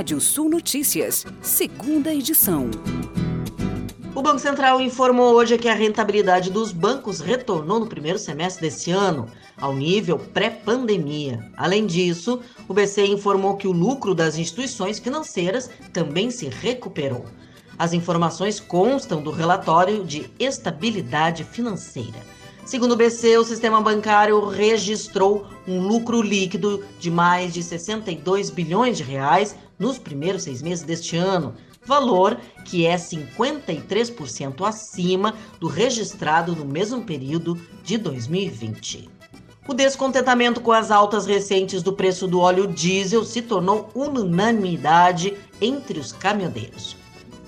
Rádio Sul Notícias, segunda edição. O Banco Central informou hoje que a rentabilidade dos bancos retornou no primeiro semestre desse ano, ao nível pré-pandemia. Além disso, o BC informou que o lucro das instituições financeiras também se recuperou. As informações constam do relatório de estabilidade financeira. Segundo o BC, o sistema bancário registrou um lucro líquido de mais de 62 bilhões de reais nos primeiros seis meses deste ano, valor que é 53% acima do registrado no mesmo período de 2020. O descontentamento com as altas recentes do preço do óleo diesel se tornou unanimidade entre os caminhoneiros.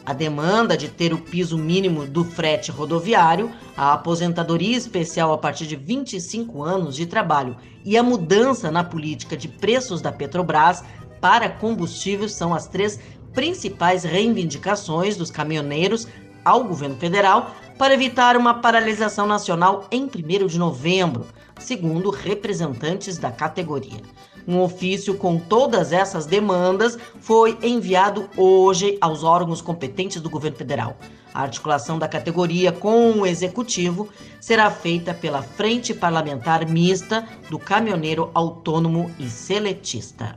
A demanda de ter o piso mínimo do frete rodoviário, a aposentadoria especial a partir de 25 anos de trabalho e a mudança na política de preços da Petrobras para combustíveis são as três principais reivindicações dos caminhoneiros ao governo federal para evitar uma paralisação nacional em 1 de novembro, segundo representantes da categoria. Um ofício com todas essas demandas foi enviado hoje aos órgãos competentes do governo federal. A articulação da categoria com o executivo será feita pela Frente Parlamentar Mista do Caminhoneiro Autônomo e Seletista.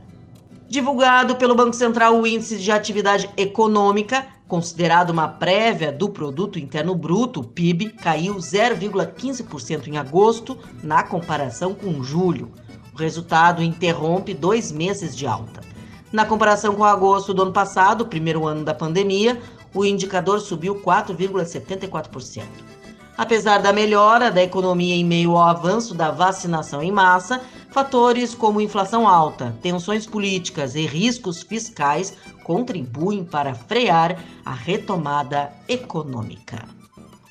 Divulgado pelo Banco Central, o Índice de Atividade Econômica, considerado uma prévia do Produto Interno Bruto, PIB, caiu 0,15% em agosto, na comparação com julho. O resultado interrompe dois meses de alta. Na comparação com agosto do ano passado, primeiro ano da pandemia, o indicador subiu 4,74%. Apesar da melhora da economia em meio ao avanço da vacinação em massa, fatores como inflação alta, tensões políticas e riscos fiscais contribuem para frear a retomada econômica.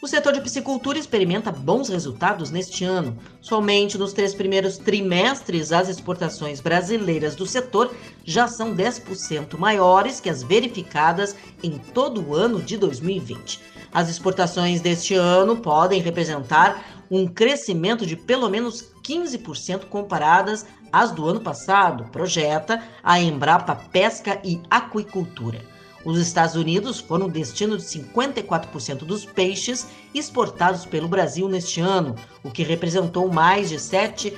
O setor de piscicultura experimenta bons resultados neste ano. Somente nos três primeiros trimestres, as exportações brasileiras do setor já são 10% maiores que as verificadas em todo o ano de 2020. As exportações deste ano podem representar um crescimento de pelo menos 15% comparadas às do ano passado, projeta a Embrapa Pesca e Aquicultura. Os Estados Unidos foram destino de 54% dos peixes exportados pelo Brasil neste ano, o que representou mais de 7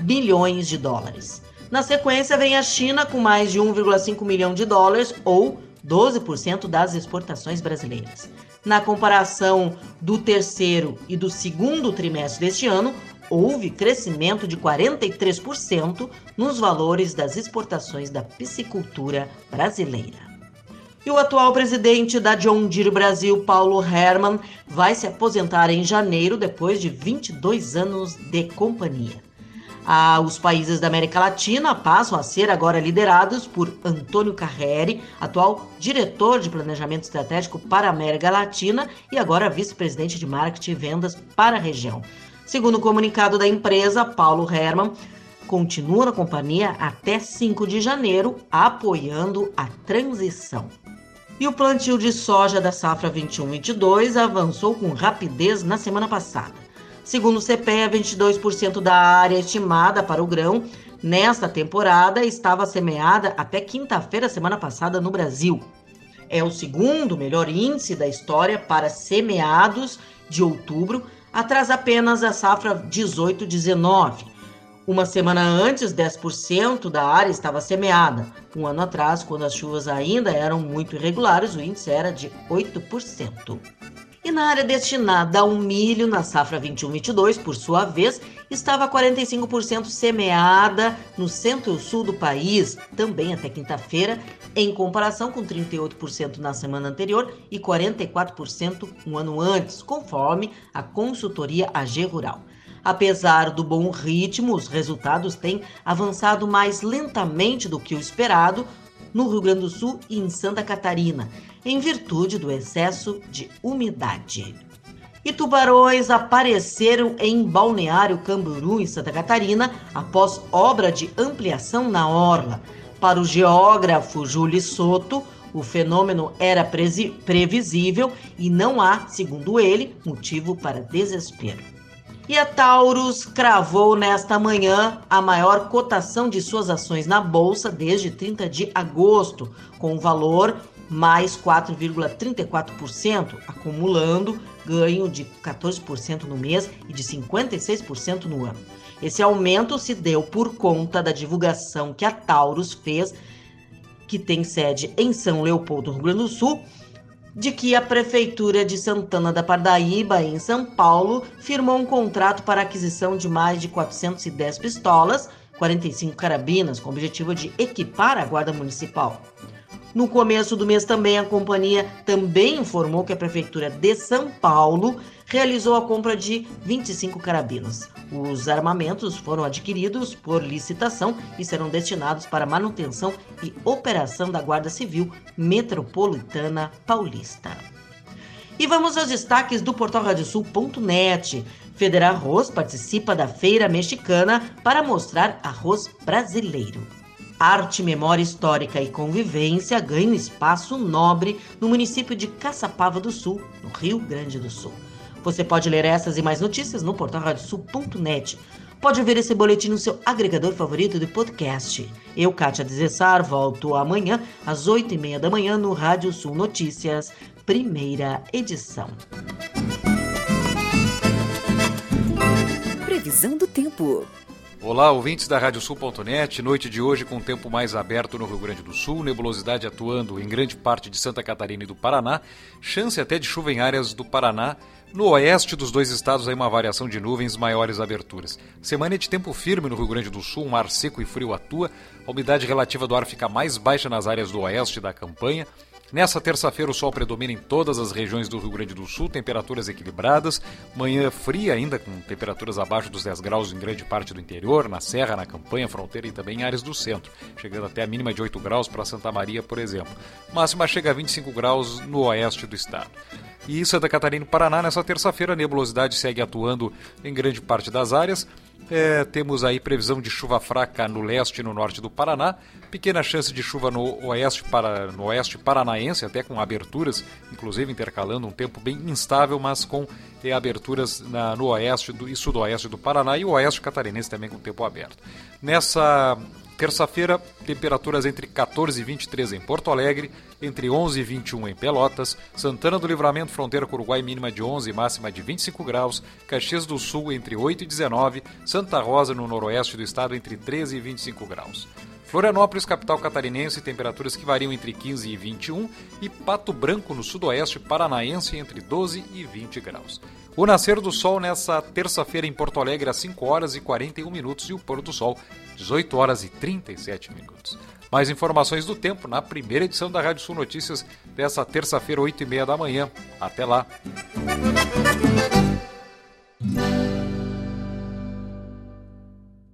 bilhões de dólares. Na sequência, vem a China com mais de 1,5 milhão de dólares, ou 12% das exportações brasileiras. Na comparação do terceiro e do segundo trimestre deste ano, houve crescimento de 43% nos valores das exportações da piscicultura brasileira. E o atual presidente da John Deere Brasil, Paulo Herman, vai se aposentar em janeiro depois de 22 anos de companhia. Ah, os países da América Latina passam a ser agora liderados por Antônio Carreri, atual diretor de planejamento estratégico para a América Latina e agora vice-presidente de marketing e vendas para a região. Segundo o comunicado da empresa, Paulo Herman continua na companhia até 5 de janeiro, apoiando a transição. E o plantio de soja da safra 21-22 avançou com rapidez na semana passada. Segundo o CPEA, 22% da área estimada para o grão nesta temporada estava semeada até quinta-feira, semana passada, no Brasil. É o segundo melhor índice da história para semeados de outubro, atrás apenas da safra 18-19. Uma semana antes, 10% da área estava semeada. Um ano atrás, quando as chuvas ainda eram muito irregulares, o índice era de 8%. E na área destinada ao milho, na safra 21-22, por sua vez, estava 45% semeada no centro-sul do país, também até quinta-feira, em comparação com 38% na semana anterior e 44% um ano antes, conforme a consultoria AG Rural. Apesar do bom ritmo, os resultados têm avançado mais lentamente do que o esperado, no Rio Grande do Sul e em Santa Catarina, em virtude do excesso de umidade. E tubarões apareceram em Balneário Camburu, em Santa Catarina, após obra de ampliação na orla. Para o geógrafo Júlio Soto, o fenômeno era previsível e não há, segundo ele, motivo para desespero. E a Taurus cravou nesta manhã a maior cotação de suas ações na bolsa desde 30 de agosto, com o valor mais 4,34%, acumulando ganho de 14% no mês e de 56% no ano. Esse aumento se deu por conta da divulgação que a Taurus fez, que tem sede em São Leopoldo, no Rio Grande do Sul, de que a Prefeitura de Santana da Pardaíba, em São Paulo, firmou um contrato para aquisição de mais de 410 pistolas, 45 carabinas, com o objetivo de equipar a Guarda Municipal. No começo do mês também a companhia também informou que a prefeitura de São Paulo realizou a compra de 25 carabinas. Os armamentos foram adquiridos por licitação e serão destinados para manutenção e operação da Guarda Civil Metropolitana Paulista. E vamos aos destaques do portal radiosul.net. Federal Arroz participa da Feira Mexicana para mostrar arroz brasileiro. Arte, memória histórica e convivência ganham espaço nobre no município de Caçapava do Sul, no Rio Grande do Sul. Você pode ler essas e mais notícias no portal radiosul.net. Pode ouvir esse boletim no seu agregador favorito de podcast. Eu, Kátia Desessar, volto amanhã às oito e meia da manhã no Rádio Sul Notícias, primeira edição. Previsão do tempo. Olá, ouvintes da Radiosul.net. Noite de hoje com tempo mais aberto no Rio Grande do Sul, nebulosidade atuando em grande parte de Santa Catarina e do Paraná, chance até de chuva em áreas do Paraná. No oeste dos dois estados, aí uma variação de nuvens, maiores aberturas. Semana de tempo firme no Rio Grande do Sul, um ar seco e frio atua, a umidade relativa do ar fica mais baixa nas áreas do oeste da campanha. Nessa terça-feira, o sol predomina em todas as regiões do Rio Grande do Sul, temperaturas equilibradas. Manhã fria ainda, com temperaturas abaixo dos 10 graus em grande parte do interior, na Serra, na Campanha, fronteira e também em áreas do centro, chegando até a mínima de 8 graus para Santa Maria, por exemplo. Máxima chega a 25 graus no oeste do estado. E Santa Catarina e Paraná, nessa terça-feira, a nebulosidade segue atuando em grande parte das áreas. É, temos aí previsão de chuva fraca no leste e no norte do Paraná, pequena chance de chuva no oeste, para, no oeste paranaense, até com aberturas, inclusive intercalando um tempo bem instável, mas com é, aberturas na, no oeste do, e sudoeste do Paraná e o oeste catarinense também com tempo aberto. Nessa Terça-feira, temperaturas entre 14 e 23 em Porto Alegre, entre 11 e 21 em Pelotas, Santana do Livramento, fronteira com o Uruguai, mínima de 11 e máxima de 25 graus, Caxias do Sul entre 8 e 19, Santa Rosa, no noroeste do estado, entre 13 e 25 graus. Florianópolis, capital catarinense, temperaturas que variam entre 15 e 21, e Pato Branco, no sudoeste paranaense, entre 12 e 20 graus. O nascer do sol nessa terça-feira em Porto Alegre às 5 horas e 41 minutos e o pôr do sol 18 horas e 37 minutos. Mais informações do tempo na primeira edição da Rádio Sul Notícias dessa terça-feira, 8 e meia da manhã. Até lá!